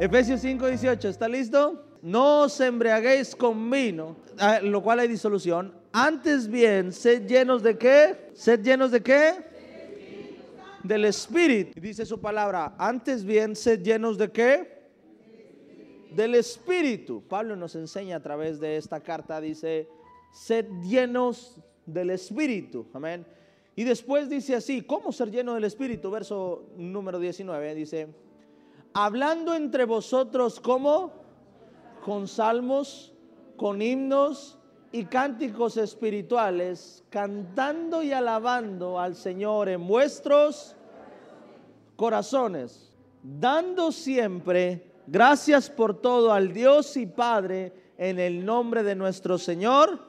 Efesios 5, 18, ¿está listo? No os embriaguéis con vino, ah, lo cual hay disolución. Antes bien, sed llenos de qué? Sed llenos de qué? Del Espíritu. Dice su palabra, antes bien, sed llenos de qué? Del Espíritu. Pablo nos enseña a través de esta carta, dice, sed llenos del Espíritu. Amén. Y después dice así, ¿cómo ser lleno del Espíritu? Verso número 19 dice, hablando entre vosotros como con salmos, con himnos y cánticos espirituales, cantando y alabando al Señor en vuestros corazones, dando siempre gracias por todo al Dios y Padre en el nombre de nuestro Señor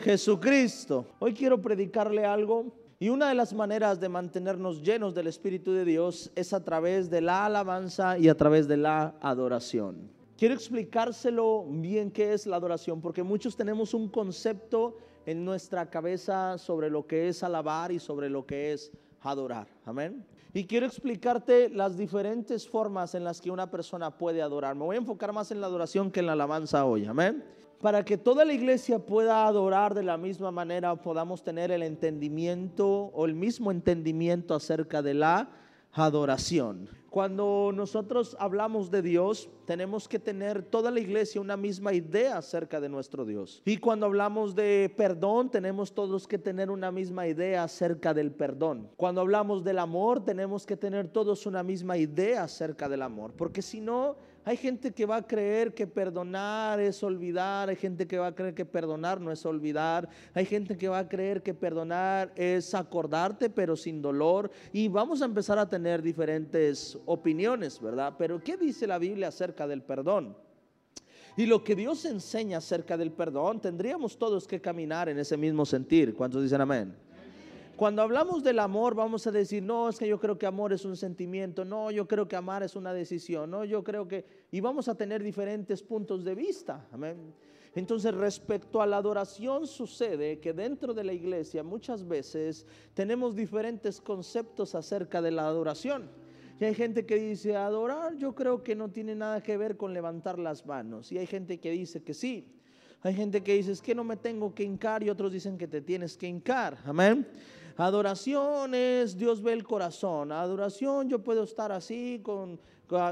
Jesucristo. Hoy quiero predicarle algo y una de las maneras de mantenernos llenos del Espíritu de Dios es a través de la alabanza y a través de la adoración. Quiero explicárselo bien qué es la adoración, porque muchos tenemos un concepto en nuestra cabeza sobre lo que es alabar y sobre lo que es adorar. Amén. Y quiero explicarte las diferentes formas en las que una persona puede adorar. Me voy a enfocar más en la adoración que en la alabanza hoy. Amén para que toda la iglesia pueda adorar de la misma manera, podamos tener el entendimiento o el mismo entendimiento acerca de la adoración. Cuando nosotros hablamos de Dios, tenemos que tener toda la iglesia una misma idea acerca de nuestro Dios. Y cuando hablamos de perdón, tenemos todos que tener una misma idea acerca del perdón. Cuando hablamos del amor, tenemos que tener todos una misma idea acerca del amor. Porque si no, hay gente que va a creer que perdonar es olvidar, hay gente que va a creer que perdonar no es olvidar, hay gente que va a creer que perdonar es acordarte pero sin dolor y vamos a empezar a tener diferentes opiniones, ¿verdad? Pero ¿qué dice la Biblia acerca del perdón? Y lo que Dios enseña acerca del perdón, tendríamos todos que caminar en ese mismo sentir. ¿Cuántos dicen amén? Cuando hablamos del amor, vamos a decir, no, es que yo creo que amor es un sentimiento, no, yo creo que amar es una decisión, no, yo creo que, y vamos a tener diferentes puntos de vista. Amén. Entonces, respecto a la adoración, sucede que dentro de la iglesia muchas veces tenemos diferentes conceptos acerca de la adoración. Y hay gente que dice, adorar yo creo que no tiene nada que ver con levantar las manos. Y hay gente que dice que sí. Hay gente que dice, es que no me tengo que hincar y otros dicen que te tienes que hincar. Amén. Adoración es Dios ve el corazón. Adoración yo puedo estar así con,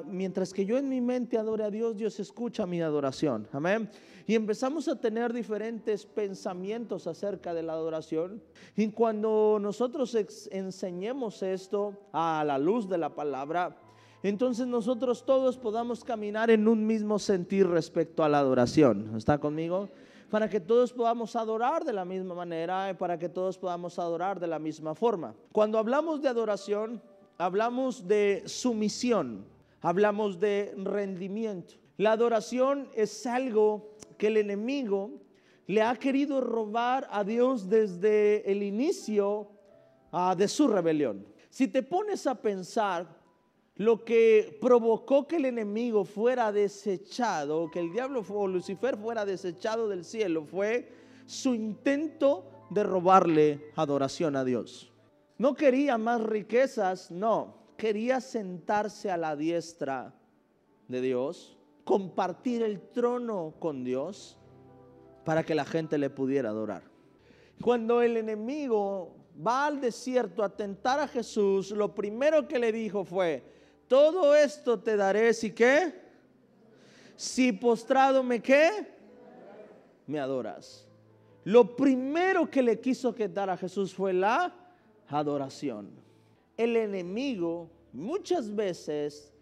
mientras que yo en mi mente adore a Dios, Dios escucha mi adoración. Amén. Y empezamos a tener diferentes pensamientos acerca de la adoración. Y cuando nosotros enseñemos esto a la luz de la palabra, entonces nosotros todos podamos caminar en un mismo sentir respecto a la adoración. ¿Está conmigo? Para que todos podamos adorar de la misma manera y para que todos podamos adorar de la misma forma. Cuando hablamos de adoración, hablamos de sumisión, hablamos de rendimiento. La adoración es algo que el enemigo le ha querido robar a Dios desde el inicio ah, de su rebelión. Si te pones a pensar, lo que provocó que el enemigo fuera desechado, que el diablo o Lucifer fuera desechado del cielo, fue su intento de robarle adoración a Dios. No quería más riquezas, no, quería sentarse a la diestra de Dios, compartir el trono con Dios para que la gente le pudiera adorar. Cuando el enemigo va al desierto a tentar a Jesús, lo primero que le dijo fue, todo esto te daré si qué? Si postrado me qué? Me adoras. Lo primero que le quiso dar a Jesús fue la adoración. El enemigo muchas veces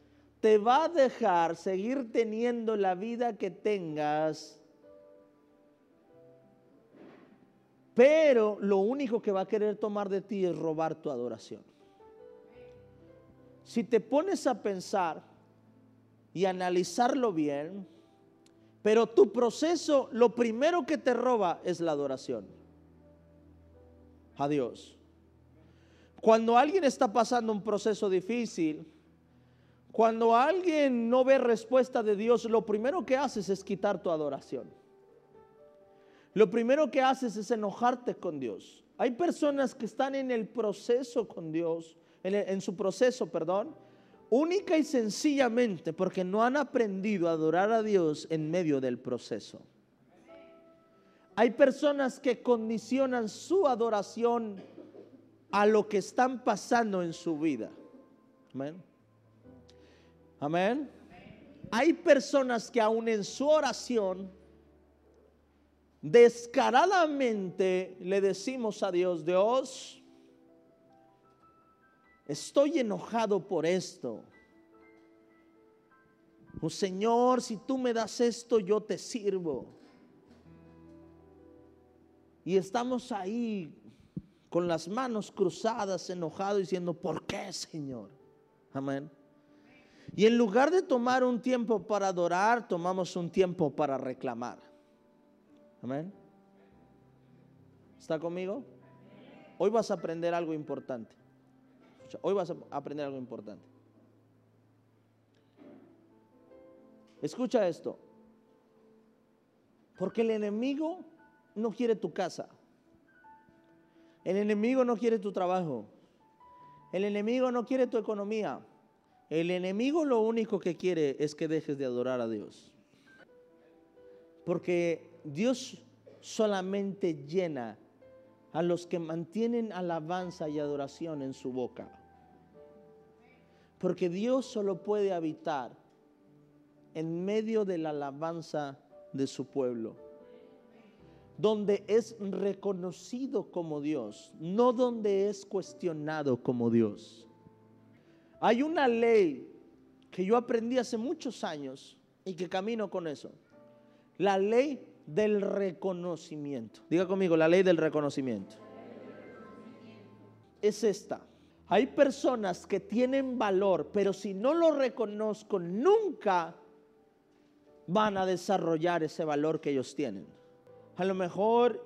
te va a dejar seguir teniendo la vida que tengas, pero lo único que va a querer tomar de ti es robar tu adoración si te pones a pensar y analizarlo bien, pero tu proceso, lo primero que te roba es la adoración a Dios. Cuando alguien está pasando un proceso difícil, cuando alguien no ve respuesta de Dios, lo primero que haces es quitar tu adoración. Lo primero que haces es enojarte con Dios. Hay personas que están en el proceso con Dios en, su proceso, perdón, Única y sencillamente porque no han aprendido a adorar a Dios en medio del proceso. Hay personas que condicionan su adoración a lo que están pasando en su vida. Amén. Amén. Hay personas que aún en su oración descaradamente le decimos a Dios, Dios, estoy enojado por esto. Oh Señor, si tú me das esto, yo te sirvo. Y estamos ahí con las manos cruzadas, enojados, diciendo, ¿por qué, Señor? Amén. Y en lugar de tomar un tiempo para adorar, tomamos un tiempo para reclamar. Amén. ¿Está conmigo? Hoy vas a aprender algo importante. Hoy vas a aprender algo importante. Escucha esto. Porque el enemigo no quiere tu casa. El enemigo no quiere tu trabajo. El enemigo no quiere tu economía. El enemigo lo único que quiere es que dejes de adorar a Dios. Porque Dios solamente llena a los que mantienen alabanza y adoración en su boca. Porque Dios solo puede habitar en medio de la alabanza de su pueblo. Donde es reconocido como Dios, no donde es cuestionado como Dios. Hay una ley que yo aprendí hace muchos años y que camino con eso. La ley del reconocimiento. Diga conmigo, la ley del reconocimiento. Es esta. Hay personas que tienen valor, pero si no lo reconozco, nunca van a desarrollar ese valor que ellos tienen. A lo mejor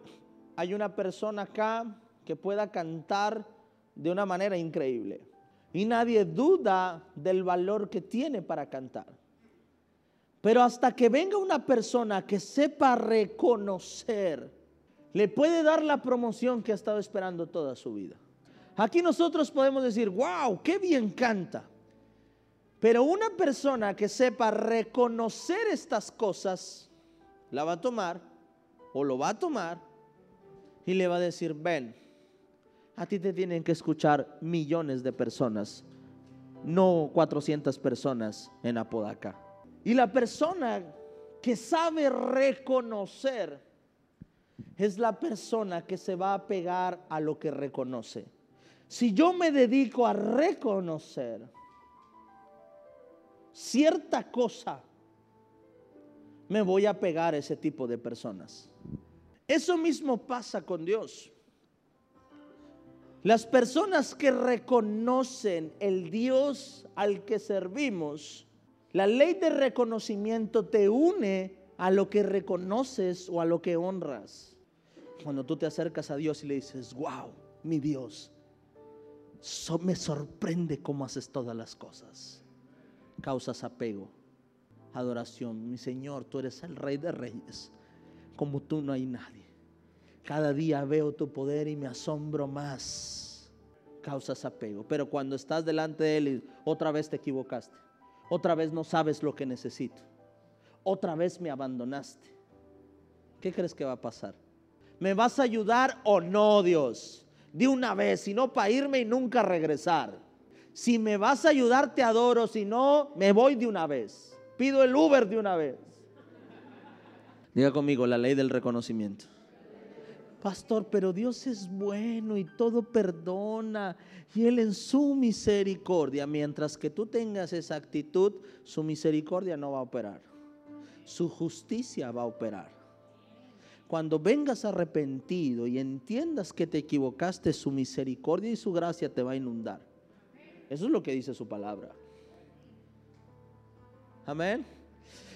hay una persona acá que pueda cantar de una manera increíble y nadie duda del valor que tiene para cantar. Pero hasta que venga una persona que sepa reconocer, le puede dar la promoción que ha estado esperando toda su vida. Aquí nosotros podemos decir, wow, qué bien canta. Pero una persona que sepa reconocer estas cosas, la va a tomar o lo va a tomar y le va a decir, ven, a ti te tienen que escuchar millones de personas, no 400 personas en Apodaca. Y la persona que sabe reconocer es la persona que se va a pegar a lo que reconoce. Si yo me dedico a reconocer cierta cosa, me voy a pegar a ese tipo de personas. Eso mismo pasa con Dios. Las personas que reconocen el Dios al que servimos, la ley de reconocimiento te une a lo que reconoces o a lo que honras. Cuando tú te acercas a Dios y le dices, wow, mi Dios, me sorprende cómo haces todas las cosas. Causas apego, adoración. Mi Señor, tú eres el Rey de Reyes. Como tú no hay nadie. Cada día veo tu poder y me asombro más. Causas apego. Pero cuando estás delante de Él, otra vez te equivocaste. Otra vez no sabes lo que necesito. Otra vez me abandonaste. ¿Qué crees que va a pasar? ¿Me vas a ayudar o no, Dios? De una vez, si no para irme y nunca regresar. Si me vas a ayudar, te adoro. Si no, me voy de una vez. Pido el Uber de una vez. Diga conmigo la ley del reconocimiento pastor, pero Dios es bueno y todo perdona y Él en su misericordia, mientras que tú tengas esa actitud, su misericordia no va a operar, su justicia va a operar. Cuando vengas arrepentido y entiendas que te equivocaste, su misericordia y su gracia te va a inundar. Eso es lo que dice su palabra. Amén.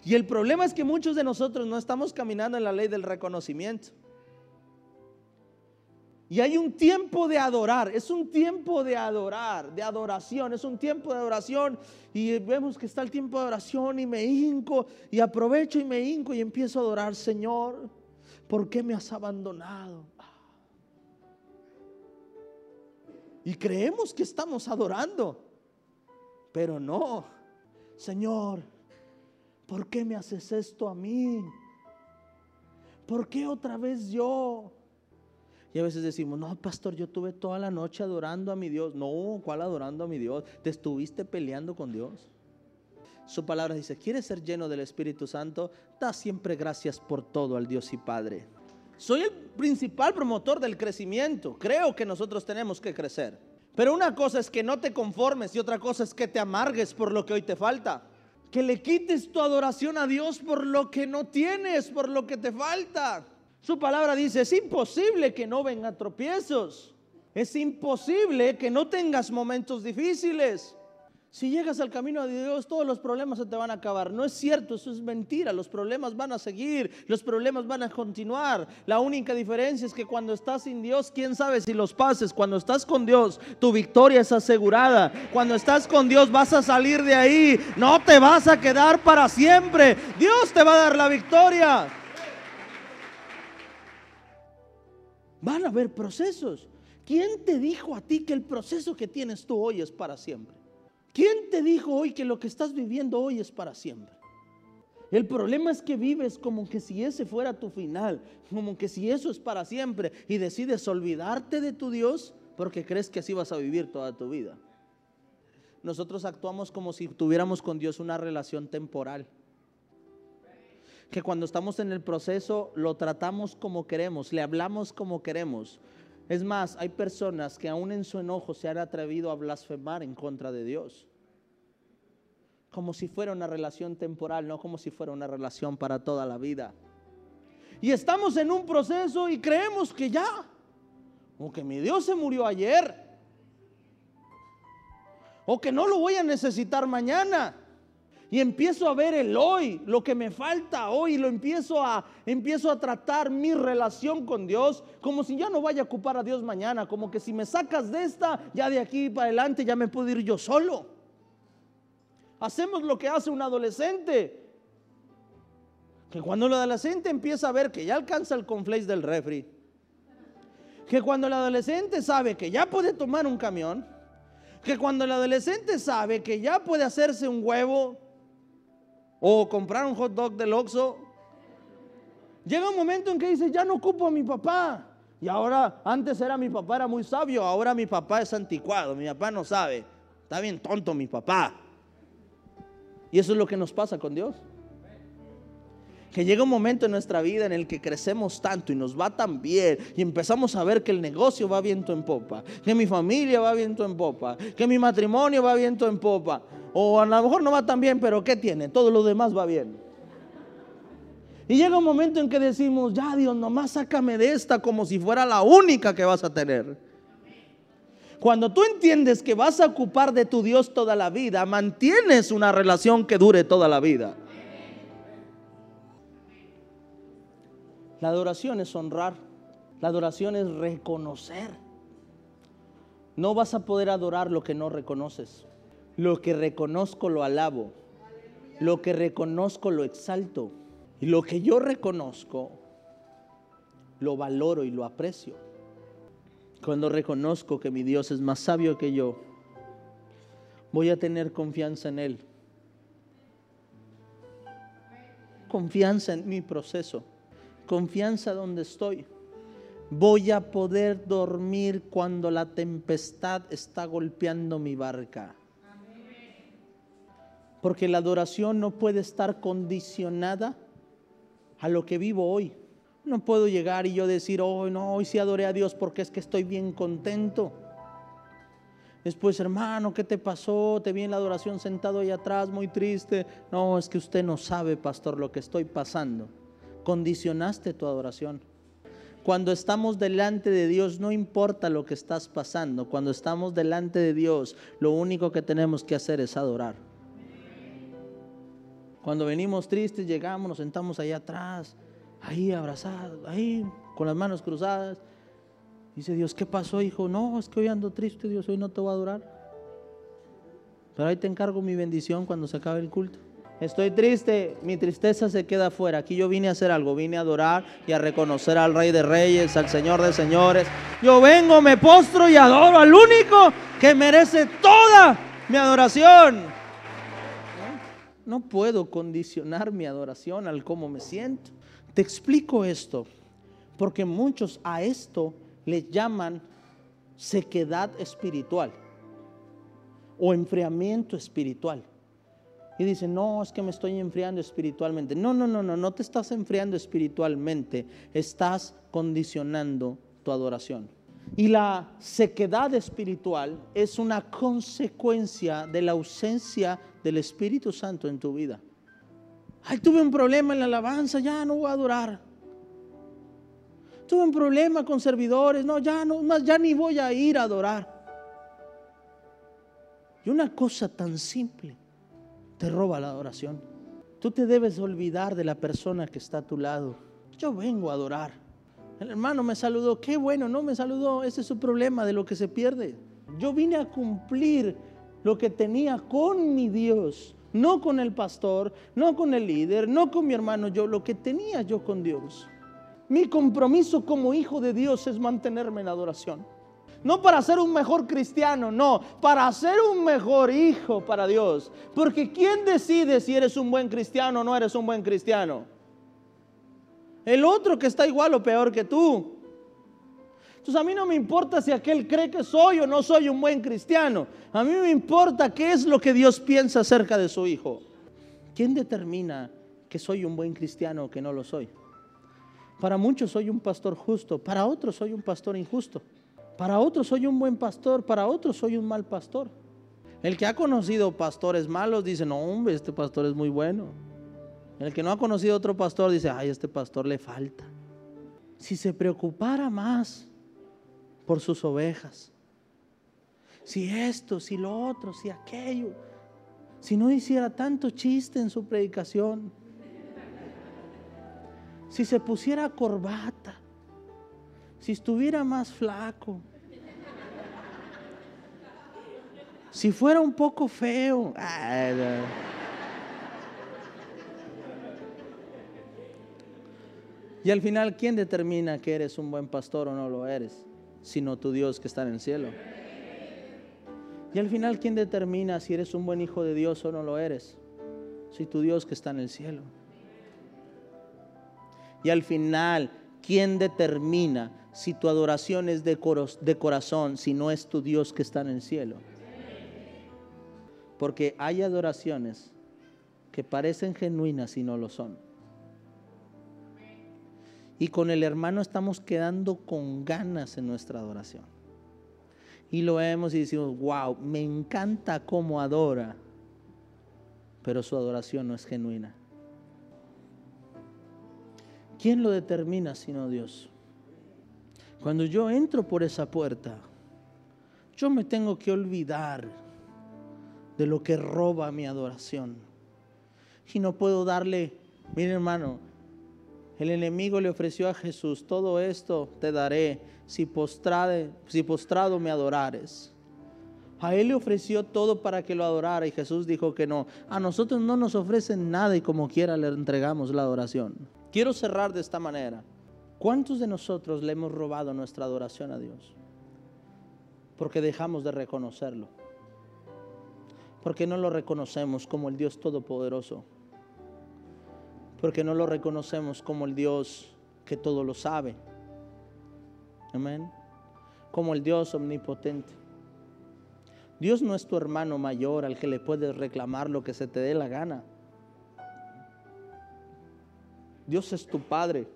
Y el problema es que muchos de nosotros no estamos caminando en la ley del reconocimiento. Y hay un tiempo de adorar, es un tiempo de adorar, de adoración, es un tiempo de adoración. Y vemos que está el tiempo de adoración y me hinco y aprovecho y me hinco y empiezo a adorar, Señor, ¿por qué me has abandonado? Y creemos que estamos adorando, Pero no, Señor, ¿por qué me haces esto a mí? ¿Por qué otra vez yo? Y a veces decimos, no, pastor, yo tuve toda la noche adorando a mi Dios. No, ¿cuál adorando a mi Dios? Te estuviste peleando con Dios. Su palabra dice, ¿quieres ser lleno del Espíritu Santo? Da siempre gracias por todo al Dios y Padre. Soy el principal promotor del crecimiento. Creo que nosotros tenemos que crecer. Pero una cosa es que no te conformes y otra cosa es que te amargues por lo que hoy te falta. Que le quites tu adoración a Dios por lo que no tienes, por lo que te falta. Su palabra dice, es imposible que no vengan tropiezos. Es imposible que no tengas momentos difíciles. Si llegas al camino de Dios, todos los problemas se te van a acabar. No es cierto, eso es mentira. Los problemas van a seguir, los problemas van a continuar. La única diferencia es que cuando estás sin Dios, quién sabe si los pases. Cuando estás con Dios, tu victoria es asegurada. Cuando estás con Dios, vas a salir de ahí. No te vas a quedar para siempre. Dios te va a dar la victoria. Van a haber procesos. ¿Quién te dijo a ti que el proceso que tienes tú hoy es para siempre? ¿Quién te dijo hoy que lo que estás viviendo hoy es para siempre? El problema es que vives como que si ese fuera tu final, como que si eso es para siempre y decides olvidarte de tu Dios porque crees que así vas a vivir toda tu vida. Nosotros actuamos como si tuviéramos con Dios una relación temporal. Que cuando estamos en el proceso lo tratamos como queremos, le hablamos como queremos, es más, hay personas que aún en su enojo se han atrevido a blasfemar en contra de Dios. Como si fuera una relación temporal, no como si fuera una relación para toda la vida. Y estamos en un proceso y creemos que ya, o que mi Dios se murió ayer, o que no lo voy a necesitar mañana. Y empiezo a ver el hoy, lo que me falta hoy, y lo empiezo a, empiezo a tratar mi relación con Dios como si ya no vaya a ocupar a Dios mañana, como que si me sacas de esta, ya de aquí para adelante ya me puedo ir yo solo. Hacemos lo que hace un adolescente, que cuando el adolescente empieza a ver que ya alcanza el conflace del refri, que cuando el adolescente sabe que ya puede tomar un camión, que cuando el adolescente sabe que ya puede hacerse un huevo, o comprar un hot dog del Oxxo. Llega un momento en que dice, ya no ocupo a mi papá. Y ahora, antes era mi papá, era muy sabio, ahora mi papá es anticuado, mi papá no sabe. Está bien tonto mi papá. Y eso es lo que nos pasa con Dios. Que llega un momento en nuestra vida en el que crecemos tanto y nos va tan bien y empezamos a ver que el negocio va viento en popa, que mi familia va viento en popa, que mi matrimonio va viento en popa. O a lo mejor no va tan bien, pero ¿qué tiene? Todo lo demás va bien. Y llega un momento en que decimos, ya Dios, nomás sácame de esta como si fuera la única que vas a tener. Cuando tú entiendes que vas a ocupar de tu Dios toda la vida, mantienes una relación que dure toda la vida. La adoración es honrar, la adoración es reconocer. No vas a poder adorar lo que no reconoces. Lo que reconozco lo alabo. Lo que reconozco lo exalto. Y lo que yo reconozco lo valoro y lo aprecio. Cuando reconozco que mi Dios es más sabio que yo, voy a tener confianza en Él. Confianza en mi proceso. Confianza donde estoy. Voy a poder dormir cuando la tempestad está golpeando mi barca. Porque la adoración no puede estar condicionada a lo que vivo hoy. No puedo llegar y yo decir, hoy no, hoy sí adoré a Dios porque es que estoy bien contento. Después, hermano, ¿qué te pasó? Te vi en la adoración sentado ahí atrás, muy triste. No, es que usted no sabe, pastor, lo que estoy pasando. Condicionaste tu adoración. Cuando estamos delante de Dios, no importa lo que estás pasando. Cuando estamos delante de Dios, lo único que tenemos que hacer es adorar. Cuando venimos tristes, llegamos, nos sentamos ahí atrás, ahí abrazados, ahí con las manos cruzadas. Dice Dios, ¿qué pasó, hijo? No, es que hoy ando triste, Dios, hoy no te voy a adorar. Pero ahí te encargo mi bendición cuando se acabe el culto. Estoy triste, mi tristeza se queda afuera. Aquí yo vine a hacer algo, vine a adorar y a reconocer al Rey de Reyes, al Señor de Señores. Yo vengo, me postro y adoro al único que merece toda mi adoración. No puedo condicionar mi adoración al cómo me siento. Te explico esto, porque muchos a esto le llaman sequedad espiritual o enfriamiento espiritual. Y dicen, no, es que me estoy enfriando espiritualmente. No, no, no, no, no te estás enfriando espiritualmente, estás condicionando tu adoración. Y la sequedad espiritual es una consecuencia de la ausencia del Espíritu Santo en tu vida. Ay, tuve un problema en la alabanza, ya no voy a adorar. Tuve un problema con servidores, no, ya no, más ya ni voy a ir a adorar. Y una cosa tan simple te roba la adoración. Tú te debes olvidar de la persona que está a tu lado. Yo vengo a adorar. El hermano me saludó, qué bueno, no me saludó, ese es su problema de lo que se pierde. Yo vine a cumplir lo que tenía con mi Dios, no con el pastor, no con el líder, no con mi hermano, yo lo que tenía yo con Dios. Mi compromiso como hijo de Dios es mantenerme en adoración. No para ser un mejor cristiano, no, para ser un mejor hijo para Dios. Porque ¿quién decide si eres un buen cristiano o no eres un buen cristiano? El otro que está igual o peor que tú. Entonces a mí no me importa si aquel cree que soy o no soy un buen cristiano. A mí me importa qué es lo que Dios piensa acerca de su hijo. ¿Quién determina que soy un buen cristiano o que no lo soy? Para muchos soy un pastor justo, para otros soy un pastor injusto. Para otros soy un buen pastor, para otros soy un mal pastor. El que ha conocido pastores malos dice, no, hombre, este pastor es muy bueno. El que no ha conocido otro pastor dice, ay, este pastor le falta. Si se preocupara más por sus ovejas, si esto, si lo otro, si aquello, si no hiciera tanto chiste en su predicación, si se pusiera corbata, si estuviera más flaco, Si fuera un poco feo. Y al final, ¿quién determina que eres un buen pastor o no lo eres? Sino tu Dios que está en el cielo. Y al final, ¿quién determina si eres un buen hijo de Dios o no lo eres? Si tu Dios que está en el cielo. Y al final, ¿quién determina si tu adoración es de, corazón, si no es tu Dios que está en el cielo? Porque hay adoraciones que parecen genuinas y no lo son. Y con el hermano estamos quedando con ganas en nuestra adoración. Y lo vemos y decimos, wow, me encanta cómo adora, pero su adoración no es genuina. ¿Quién lo determina sino Dios? Cuando yo entro por esa puerta, yo me tengo que olvidar de lo que roba mi adoración. Y no puedo darle, mire hermano, el enemigo le ofreció a Jesús, todo esto te daré si, postrado me adorares. A él le ofreció todo para que lo adorara y Jesús dijo que no. A nosotros no nos ofrecen nada y como quiera le entregamos la adoración. Quiero cerrar de esta manera. ¿Cuántos de nosotros le hemos robado nuestra adoración a Dios? Porque dejamos de reconocerlo porque no lo reconocemos como el Dios Todopoderoso, porque no lo reconocemos como el Dios que todo lo sabe, amén, como el Dios omnipotente. Dios no es tu hermano mayor al que le puedes reclamar lo que se te dé la gana. Dios es tu Padre,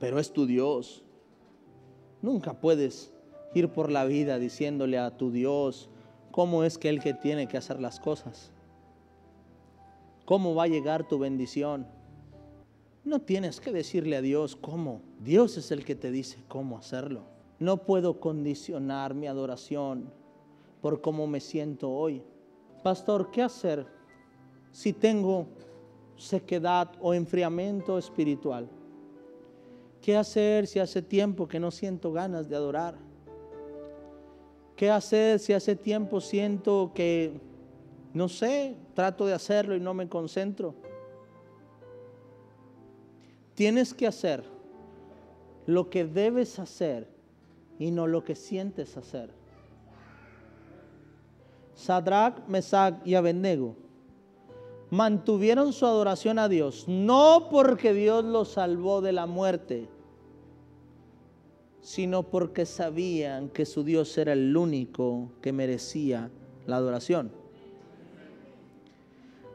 pero es tu Dios. Nunca puedes ir por la vida diciéndole a tu Dios, cómo es que el que tiene que hacer las cosas. ¿Cómo va a llegar tu bendición? No tienes que decirle a Dios cómo. Dios es el que te dice cómo hacerlo. No puedo condicionar mi adoración por cómo me siento hoy. Pastor, ¿qué hacer si tengo sequedad o enfriamiento espiritual? ¿Qué hacer si hace tiempo que no siento ganas de adorar? ¿Qué hacer si hace tiempo siento que, no sé, trato de hacerlo y no me concentro? Tienes que hacer lo que debes hacer y no lo que sientes hacer. Sadrach, Mesach y Abednego mantuvieron su adoración a Dios, no porque Dios los salvó de la muerte, sino porque sabían que su Dios era el único que merecía la adoración.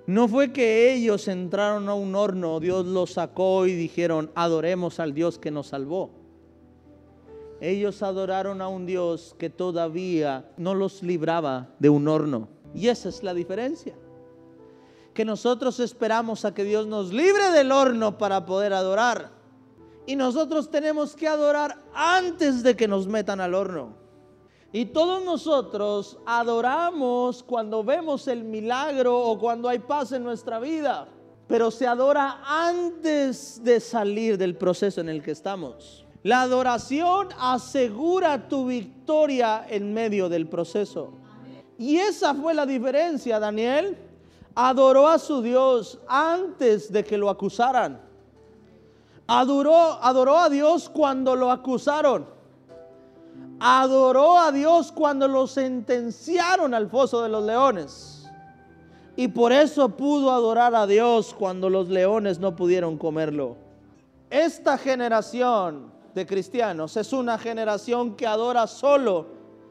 No fue que ellos entraron a un horno, Dios los sacó y dijeron, adoremos al Dios que nos salvó. Ellos adoraron a un Dios que todavía no los libraba de un horno. Y esa es la diferencia. Que nosotros esperamos a que Dios nos libre del horno para poder adorar. Y nosotros tenemos que adorar antes de que nos metan al horno. Y todos nosotros adoramos cuando vemos el milagro o cuando hay paz en nuestra vida. Pero se adora antes de salir del proceso en el que estamos. La adoración asegura tu victoria en medio del proceso. Y esa fue la diferencia, Daniel. Adoró a su Dios antes de que lo acusaran. Adoró, adoró a Dios cuando lo acusaron adoró a Dios cuando lo sentenciaron al foso de los leones. Y por eso pudo adorar a Dios cuando los leones no pudieron comerlo. Esta generación de cristianos es una generación que adora solo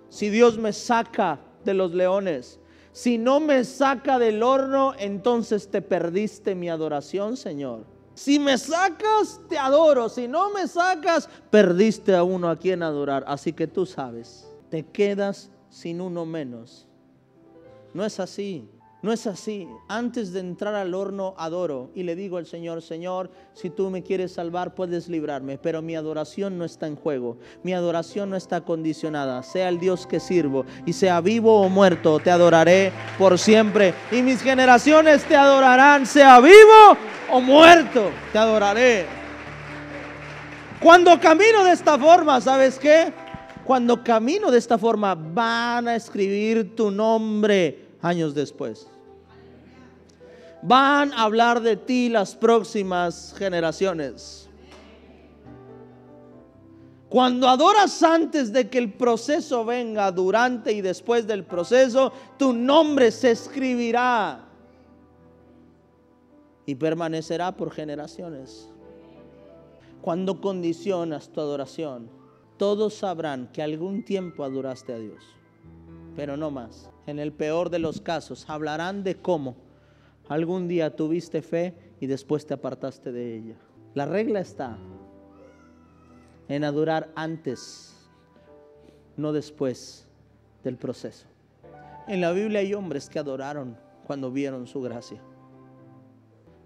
si Dios me saca de los leones. Si no me saca del horno, entonces te perdiste mi adoración, Señor. Si me sacas, te adoro. Si no me sacas, perdiste a uno a quien adorar. Así que tú sabes, te quedas sin uno menos. No es así. No es así. Antes de entrar al horno, adoro y le digo al Señor, Señor, si tú me quieres salvar, puedes librarme, pero mi adoración no está en juego. Mi adoración no está condicionada. Sea el Dios que sirvo y sea vivo o muerto, te adoraré por siempre. Y mis generaciones te adorarán, sea vivo o muerto, te adoraré. Cuando camino de esta forma, ¿sabes qué? Cuando camino de esta forma, van a escribir tu nombre años después. Van a hablar de ti las próximas generaciones. Cuando adoras antes de que el proceso venga, durante y después del proceso, tu nombre se escribirá y permanecerá por generaciones. Cuando condicionas tu adoración, todos sabrán que algún tiempo adoraste a Dios, pero no más. En el peor de los casos, hablarán de cómo algún día tuviste fe y después te apartaste de ella. La regla está en adorar antes, no después del proceso. En la Biblia hay hombres que adoraron cuando vieron su gracia.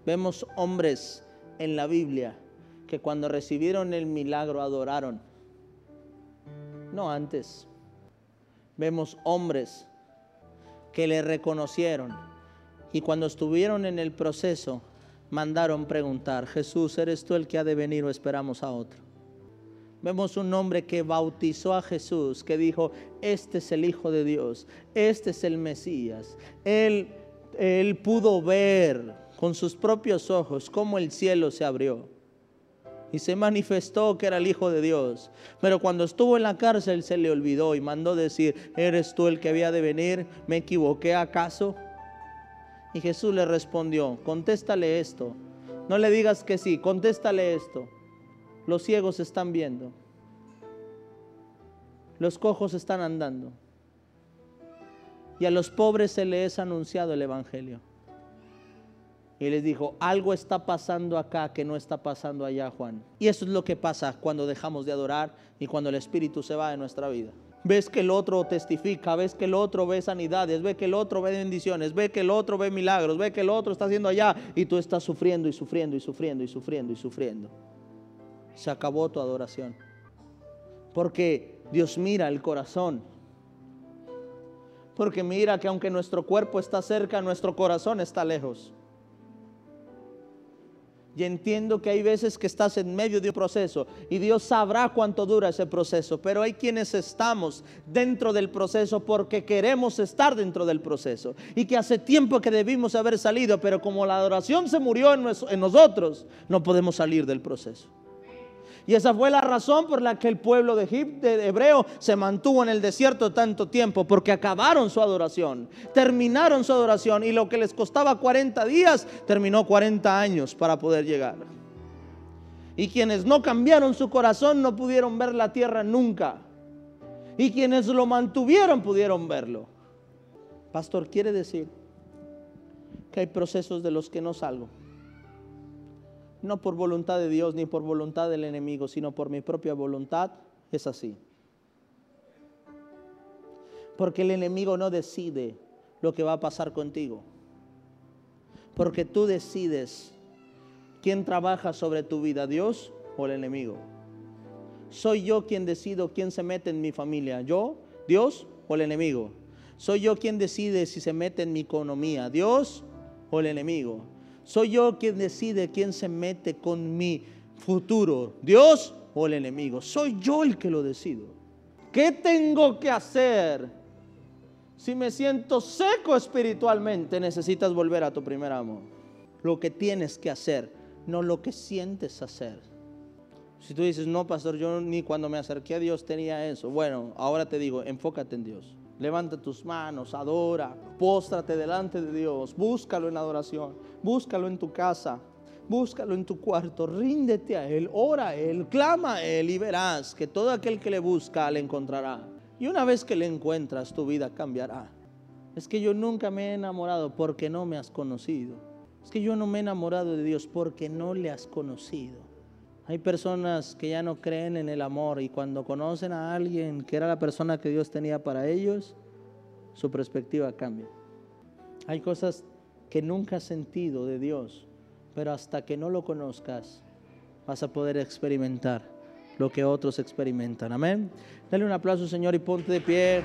Vemos hombres en la Biblia que cuando recibieron el milagro adoraron, no antes. Vemos hombres que le reconocieron y cuando estuvieron en el proceso mandaron preguntar, Jesús, ¿eres tú el que ha de venir o esperamos a otro? Vemos un hombre que bautizó a Jesús, que dijo, este es el Hijo de Dios, este es el Mesías. Él, él pudo ver con sus propios ojos cómo el cielo se abrió y se manifestó que era el Hijo de Dios. Pero cuando estuvo en la cárcel se le olvidó y mandó decir, ¿eres tú el que había de venir? ¿Me equivoqué acaso? Y Jesús le respondió, contéstale esto. No le digas que sí, contéstale esto. Los ciegos están viendo. Los cojos están andando. Y a los pobres se les es anunciado el Evangelio. Y les dijo, algo está pasando acá que no está pasando allá, Juan. Y eso es lo que pasa cuando dejamos de adorar y cuando el Espíritu se va de nuestra vida. Ves que el otro testifica, ves que el otro ve sanidades, ve que el otro ve bendiciones, ve que el otro ve milagros, ve que el otro está haciendo allá y tú estás sufriendo y sufriendo y sufriendo y sufriendo y sufriendo. Se acabó tu adoración. Porque Dios mira el corazón. Porque mira que aunque nuestro cuerpo está cerca, nuestro corazón está lejos. Y entiendo que hay veces que estás en medio de un proceso y Dios sabrá cuánto dura ese proceso, pero hay quienes estamos dentro del proceso porque queremos estar dentro del proceso y que hace tiempo que debimos haber salido, pero como la adoración se murió en, nosotros, no podemos salir del proceso. Y esa fue la razón por la que el pueblo de Egipto, de hebreo, se mantuvo en el desierto tanto tiempo, porque acabaron su adoración, terminaron su adoración y lo que les costaba 40 días, terminó 40 años para poder llegar. Y quienes no cambiaron su corazón no pudieron ver la tierra nunca. Y quienes lo mantuvieron pudieron verlo. Pastor, quiere decir que hay procesos de los que no salgo no por voluntad de Dios ni por voluntad del enemigo, sino por mi propia voluntad, es así. Porque el enemigo no decide lo que va a pasar contigo. Porque tú decides quién trabaja sobre tu vida, Dios o el enemigo. Soy yo quien decido quién se mete en mi familia, yo, Dios o el enemigo. Soy yo quien decide si se mete en mi economía, Dios o el enemigo. Soy yo quien decide quién se mete con mi futuro, Dios o el enemigo. Soy yo el que lo decido. ¿Qué tengo que hacer? Si me siento seco espiritualmente, necesitas volver a tu primer amor. Lo que tienes que hacer, no lo que sientes hacer. Si tú dices, no, pastor, yo ni cuando me acerqué a Dios tenía eso. Bueno, ahora te digo, enfócate en Dios. Levanta tus manos, adora, póstrate delante de Dios, búscalo en adoración, búscalo en tu casa, búscalo en tu cuarto, ríndete a Él, ora a Él, clama a Él y verás que todo aquel que le busca le encontrará. Y una vez que le encuentras, tu vida cambiará. Es que yo nunca me he enamorado porque no me has conocido. Es que yo no me he enamorado de Dios porque no le has conocido. Hay personas que ya no creen en el amor y cuando conocen a alguien que era la persona que Dios tenía para ellos, su perspectiva cambia. Hay cosas que nunca has sentido de Dios, pero hasta que no lo conozcas vas a poder experimentar lo que otros experimentan. Amén. Dale un aplauso, Señor, y ponte de pie.